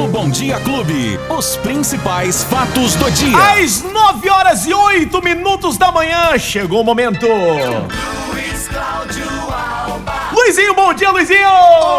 No Bom Dia Clube, os principais fatos do dia. Às 9 horas e 8 minutos da manhã, chegou o momento. Luizinho, bom dia, Luizinho!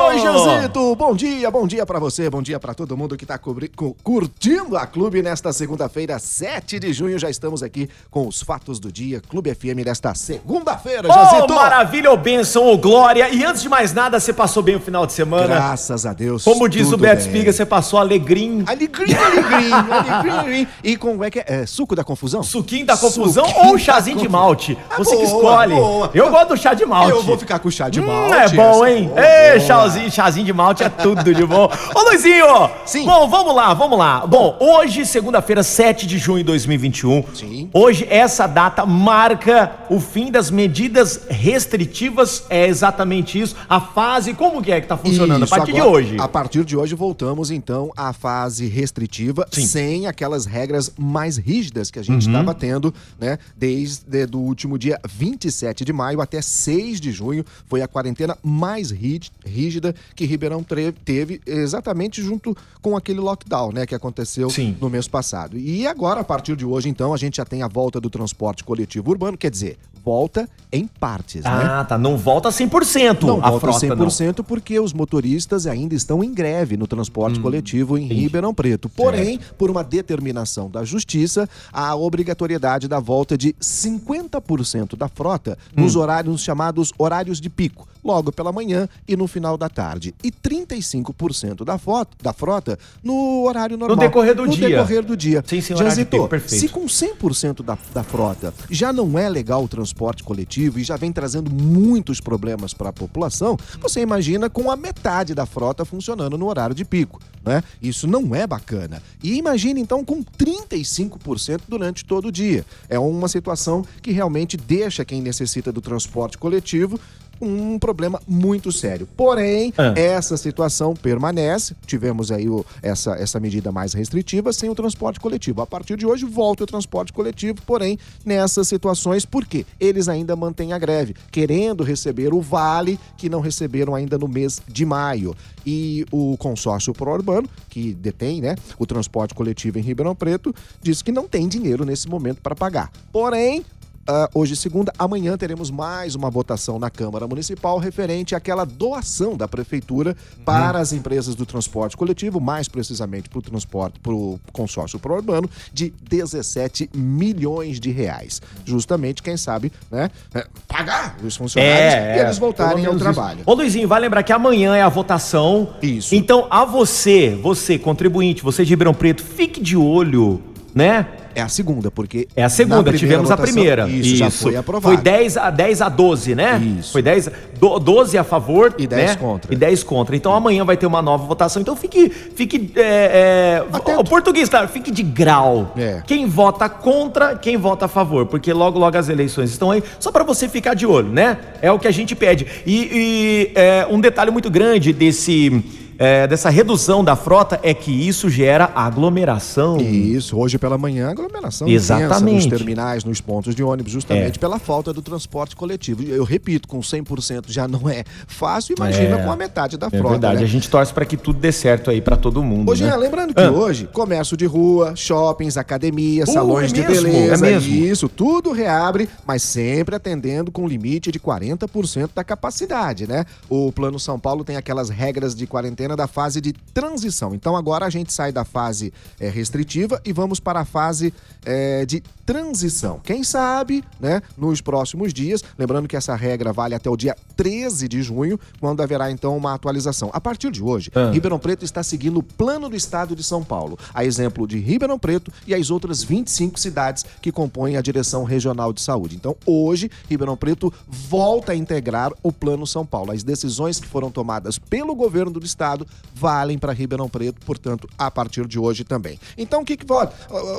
Oi, Janzito! Bom dia, bom dia pra você, bom dia pra todo mundo que tá curtindo a Clube nesta segunda-feira, 7 de junho. Já estamos aqui com os fatos do dia, Clube FM nesta segunda-feira, Oh, Janzito! maravilha, ô bênção, ô glória. E antes de mais nada, você passou bem o final de semana? Graças a Deus. Como diz o Beto. Espiga, você passou alegrinho. Alegria, alegria, alegria, alegria. E como é que é? É, Suco da confusão? Suquinho da confusão Suquinho ou da chazinho de malte? Ah, Você que boa, escolhe. boa. Eu gosto do chá de malte. Eu vou ficar com chá de Hum, malte. É bom, hein? boa, Ei, boa. chazinho, chazinho de malte é tudo de bom. Ô, Luizinho! Sim. Bom, vamos lá, vamos lá. Bom, hoje, segunda-feira, 7 de junho de 2021. Sim. Hoje, essa data marca o fim das medidas restritivas. É exatamente isso. A fase, como que é que tá funcionando? Isso, a partir agora- de hoje. A partir de hoje voltamos então à fase restritiva, Sim. sem aquelas regras mais rígidas que a gente Uhum. estava tendo, né? Desde do último dia 27 de maio até 6 de junho foi a quarentena mais rí- rígida que Ribeirão teve exatamente junto com aquele lockdown, né, que aconteceu Sim. no mês passado. E agora a partir de hoje então a gente já tem a volta do transporte coletivo urbano, quer dizer, volta em partes, né? Ah, tá. Não volta 100% Não a volta frota, 100% porque os motoristas ainda estão em greve no transporte coletivo em Ribeirão Preto. Porém, por uma determinação da Justiça, a obrigatoriedade da volta de 50% da frota nos horários chamados horários de pico, logo pela manhã e no final da tarde, e 35% da, foto, da frota no horário normal. decorrer do no dia. decorrer do dia. Sim, sim, horário de perfeito. se com 100% da, da frota já não é legal o transporte coletivo e já vem trazendo muitos problemas para a população, você imagina com a metade da frota funcionando no horário de pico, né? Isso não é bacana. E imagine então com 35% durante todo o dia. É uma situação que realmente deixa quem necessita do transporte coletivo um problema muito sério. Porém, Ah. essa situação permanece. Tivemos aí o- essa, essa medida mais restritiva sem o transporte coletivo. A partir de hoje, volta o transporte coletivo, porém, nessas situações, por quê? Eles ainda mantêm a greve, querendo receber o vale que não receberam ainda no mês de maio. E o consórcio pró-urbano, que detém né, o transporte coletivo em Ribeirão Preto, diz que não tem dinheiro nesse momento para pagar. Porém, ah, hoje, segunda, amanhã teremos mais uma votação na Câmara Municipal referente àquela doação da Prefeitura para as empresas do transporte coletivo, mais precisamente para o transporte, para o consórcio pró-urbano, de 17 milhões de reais. Justamente, quem sabe, né, é, pagar os funcionários e eles voltarem pelo ao trabalho. isso. Ô Luizinho, vai lembrar que amanhã é a votação. Isso. Então, a você, você, contribuinte, você de Ribeirão Preto, fique de olho, né? É a segunda, porque. É a segunda, tivemos a votação, primeira. Isso, já foi aprovado. Foi 10 a, 10 a 12, né? Isso. Foi 10, do- 12 a favor E 10 né? contra. E 10 contra. Então amanhã vai ter uma nova votação. Então fique. fique é, é, o português, claro, fique de grau. É. Quem vota contra, quem vota a favor. Porque logo, logo as eleições estão aí. Só para você ficar de olho, né? É o que a gente pede. E, e, é, um detalhe muito grande desse. É, dessa redução da frota é que isso gera aglomeração. Isso, hoje pela manhã, aglomeração Exatamente. nos terminais, nos pontos de ônibus, justamente É. pela falta do transporte coletivo. Eu repito, com 100% já não é fácil, imagina É. com a metade da É frota, verdade, né? a gente torce para que tudo dê certo aí para todo mundo. Hoje, né? lembrando que Ah. hoje, comércio de rua, shoppings, academias, Uh, salões é de mesmo? beleza, É isso, tudo reabre, mas sempre atendendo com limite de 40% da capacidade, né? O Plano São Paulo tem aquelas regras de quarentena da fase de transição. Então agora a gente sai da fase eh, restritiva e vamos para a fase eh, de transição. Quem sabe, né, nos próximos dias, lembrando que essa regra vale até o dia 13 de junho, quando haverá então uma atualização. A partir de hoje, Ah. Ribeirão Preto está seguindo o plano do estado de São Paulo, a exemplo de Ribeirão Preto e as outras 25 cidades que compõem a direção regional de saúde. Então, hoje, Ribeirão Preto volta a integrar o plano São Paulo. As decisões que foram tomadas pelo governo do estado valem para Ribeirão Preto, portanto, a partir de hoje também. Então, o que que pode?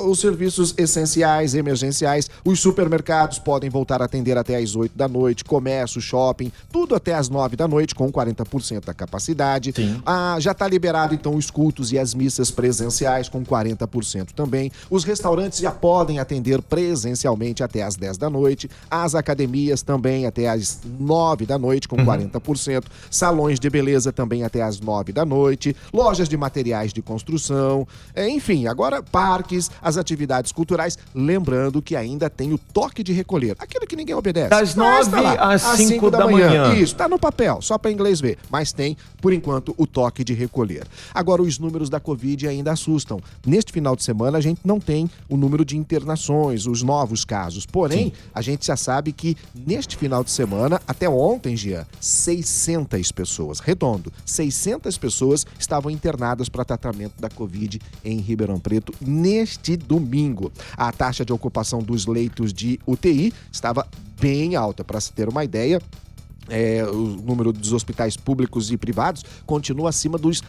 Os serviços essenciais, emergenciais, os supermercados podem voltar a atender até às 8 da noite, comércio, shopping, tudo até às 9 da noite, com 40% da capacidade. Sim. Ah, já está liberado, então, os cultos e as missas presenciais, com 40% também. Os restaurantes já podem atender presencialmente até às 10 da noite. As academias também até às 9 da noite, com 40%. Salões de beleza também até às 9 da noite, lojas de materiais de construção, é, enfim, agora parques, as atividades culturais, lembrando que ainda tem o toque de recolher, aquilo que ninguém obedece. Das tá nove lá, às cinco da manhã. Isso, tá no papel, só para inglês ver, mas tem, por enquanto, o toque de recolher. Agora, os números da Covid ainda assustam. Neste final de semana, a gente não tem o número de internações, os novos casos. Porém, a gente já sabe que neste final de semana, até ontem, Jean, 600 pessoas, redondo, 600 pessoas estavam internadas para tratamento da Covid em Ribeirão Preto neste domingo. A taxa de ocupação dos leitos de UTI estava bem alta, para se ter uma ideia. é, o número dos hospitais públicos e privados continua acima dos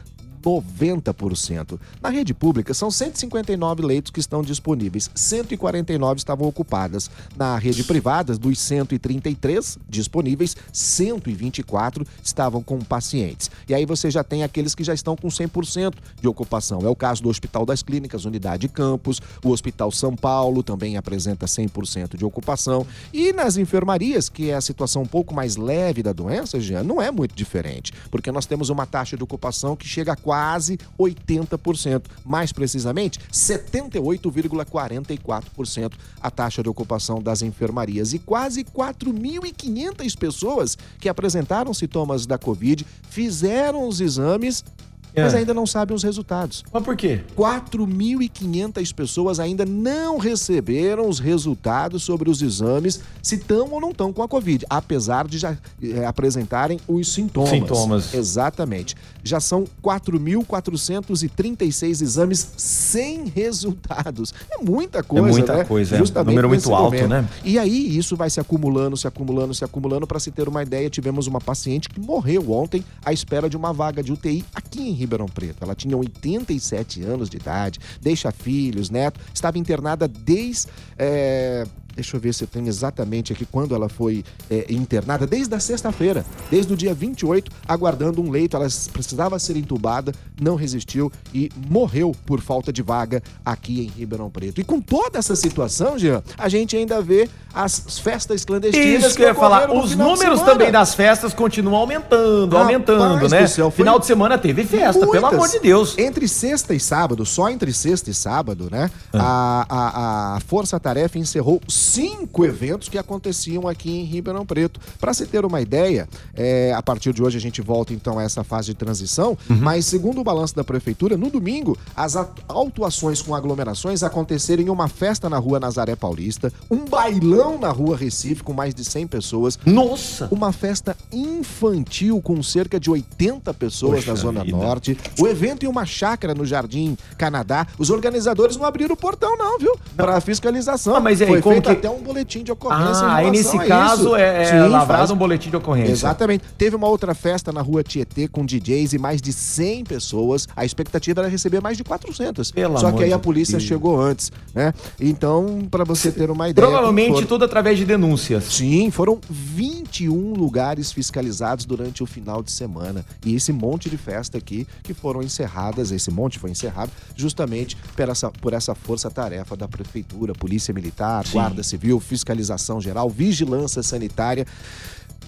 90%. Na rede pública, são 159 leitos que estão disponíveis, 149 estavam ocupadas. Na rede privada, dos 133 disponíveis, 124 estavam com pacientes. E aí você já tem aqueles que já estão com 100% de ocupação. É o caso do Hospital das Clínicas, Unidade Campos, o Hospital São Paulo também apresenta 100% de ocupação. E nas enfermarias, que é a situação um pouco mais leve da doença, já não é muito diferente, porque nós temos uma taxa de ocupação que chega a quase 80%. Mais precisamente, 78,44% a taxa de ocupação das enfermarias. E quase 4.500 pessoas que apresentaram sintomas da Covid fizeram os exames, mas É. ainda não sabem os resultados. Mas por quê? 4.500 pessoas ainda não receberam os resultados sobre os exames, se estão ou não estão com a Covid, apesar de já eh, apresentarem os sintomas. Sintomas. Exatamente. Já são 4.436 exames sem resultados. É muita coisa, muita né? coisa, é. Número muito alto, né? E aí isso vai se acumulando, se acumulando, se acumulando. Para se ter uma ideia, tivemos uma paciente que morreu ontem à espera de uma vaga de UTI aqui em Ribeirão Preto. Ela tinha 87 anos de idade, deixa filhos, neto, estava internada desde. é, Deixa eu ver se eu tenho exatamente aqui quando ela foi é, internada, desde a sexta-feira, desde o dia 28, aguardando um leito. Ela precisava ser entubada, não resistiu e morreu por falta de vaga aqui em Ribeirão Preto. E com toda essa situação, Jean, a gente ainda vê as festas clandestinas. Isso que eu ia falar. Os números também das festas continuam aumentando, aumentando, né? céu, foi Final de semana teve festa, pelo Muitas. amor de Deus. Entre sexta e sábado, só entre sexta e sábado, né? Ah. A, a, a Força Tarefa encerrou cinco eventos que aconteciam aqui em Ribeirão Preto. Para se ter uma ideia, é, a partir de hoje a gente volta então a essa fase de transição, Uhum. mas segundo o balanço da Prefeitura, no domingo, as autuações com aglomerações aconteceram em uma festa na rua Nazaré Paulista, um bailão na rua Recife com mais de 100 pessoas, Nossa! uma festa infantil com cerca de 80 pessoas Poxa na Zona vida. Norte. O evento em uma chácara no Jardim Canadá. Os organizadores não abriram o portão, não, viu? Para fiscalização. Ah, mas aí, Foi como feito que- até um boletim de ocorrência. Ah, aí nesse caso é, é Sim, lavrado faz- um boletim de ocorrência. Exatamente. Teve uma outra festa na rua Tietê com DJs e mais de 100 pessoas. A expectativa era receber mais de 400. Pelo Só que aí a polícia Deus. chegou antes, né? Então, para você ter uma ideia. Provavelmente tudo através de denúncias. Sim, foram 21 lugares fiscalizados durante o final de semana. E esse monte de festa aqui que foram encerradas, esse monte foi encerrado justamente por essa, por essa força-tarefa da Prefeitura, Polícia Militar, Guarda Civil, Fiscalização Geral, Vigilância Sanitária.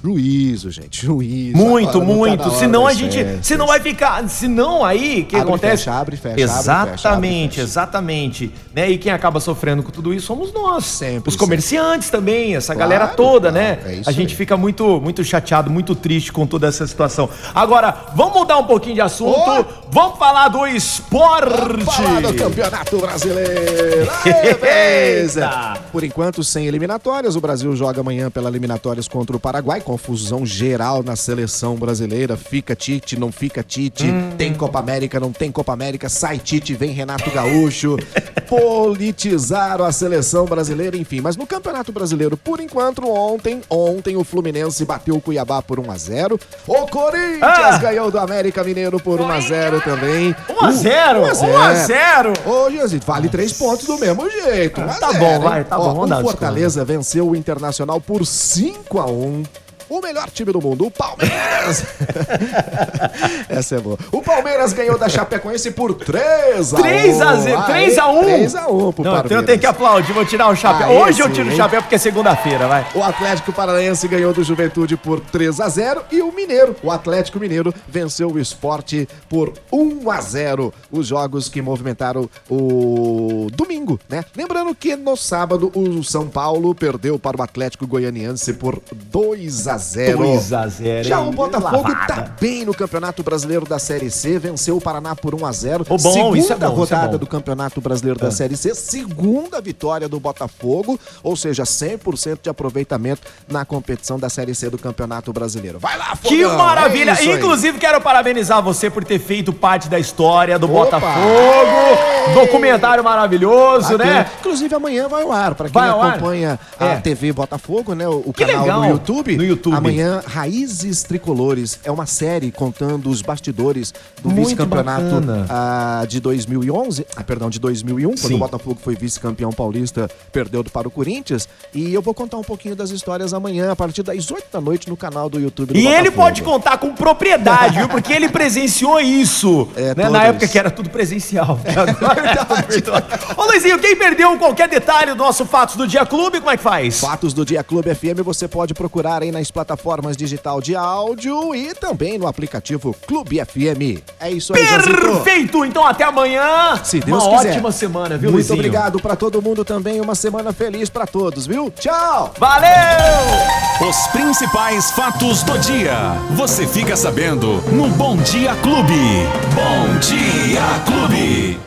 Juízo, gente, juízo. Muito, Agora tá muito. hora Senão a gente. festas. Senão vai ficar. Senão aí, o que Abre acontece? fecha, abre fecha, abre e fecha, abre Exatamente, fecha. exatamente. Né? E quem acaba sofrendo com tudo isso somos nós. Sempre, Os comerciantes também, essa Claro, galera toda, claro, né? é a gente aí. fica muito, muito chateado, muito triste com toda essa situação. Agora, vamos mudar um pouquinho de assunto. Ô! Vamos falar do esporte. Falar do Campeonato Brasileiro. Aê, beleza. Por enquanto, sem eliminatórias, o Brasil joga amanhã pela eliminatórias contra o Paraguai. Confusão geral na seleção brasileira. Fica Tite, não fica Tite. Tem Copa América, não tem Copa América. Sai Tite, vem Renato Gaúcho. Politizaram a seleção brasileira, enfim. Mas no Campeonato Brasileiro, por enquanto, ontem, ontem o Fluminense bateu o Cuiabá por 1 a 0 O Corinthians Ah! ganhou do América Mineiro por 1 a 0 também. 1 a 0 1 a 0. 1 a 0 Ô, Gianzito, vale três pontos do mesmo jeito. 1 a Tá 0, bom, hein? vai, tá Ó, bom, O Fortaleza venceu o Internacional por 5 a 1 o melhor time do mundo, o Palmeiras. Essa é boa. O Palmeiras ganhou da Chapecoense por 3 a 1. 3 a 0, 3 a 1. 3 a 1 pro Não, então Palmeiras. eu tenho que aplaudir, vou tirar o chapéu. Aí Hoje eu sim, tiro o chapéu porque é segunda-feira, vai. O Atlético Paranaense ganhou do Juventude por 3 a 0 e o Mineiro, o Atlético Mineiro, venceu o Esporte por 1 a 0. Os jogos que movimentaram o domingo, né? Lembrando que no sábado o São Paulo perdeu para o Atlético Goianiense por 2 a 0. 2 a 0, Já o Botafogo Lavada. tá bem no Campeonato Brasileiro da Série C, venceu o Paraná por 1 a 0. Ô, bom, segunda é bom, é rodada bom. do Campeonato Brasileiro da Série C, segunda vitória do Botafogo, ou seja, 100% de aproveitamento na competição da Série C do Campeonato Brasileiro. Vai lá, Que Fogão, maravilha! é. Inclusive, quero parabenizar você por ter feito parte da história do Opa! Botafogo. Documentário maravilhoso, Bacana. né? Inclusive amanhã vai ao ar, pra quem acompanha a É. TV Botafogo, né, o, o Que canal legal. no YouTube. No YouTube. Amanhã Raízes Tricolores é uma série contando os bastidores do vice-campeonato ah, de 2011, ah, perdão, de 2001, quando Sim. o Botafogo foi vice-campeão paulista, perdeu para o Corinthians, e eu vou contar um pouquinho das histórias amanhã a partir das 8 da noite no canal do YouTube do E ele Botafogo. pode contar com propriedade, viu? Porque ele presenciou isso. É, né? Na época que era tudo presencial. Agora tá tudo virtual. Ô, Luizinho, quem perdeu qualquer detalhe do nosso Fatos do Dia Clube, como é que faz? Fatos do Dia Clube FM você pode procurar aí nas plataformas digital de áudio e também no aplicativo Clube FM. É isso aí. Perfeito! Então até amanhã. Se Deus Uma quiser. ótima semana, viu, Muito Luizinho? obrigado pra todo mundo também, uma semana feliz pra todos, viu? Tchau! Valeu! Os principais fatos do dia. Você fica sabendo no Bom Dia Clube. Bom Dia Clube.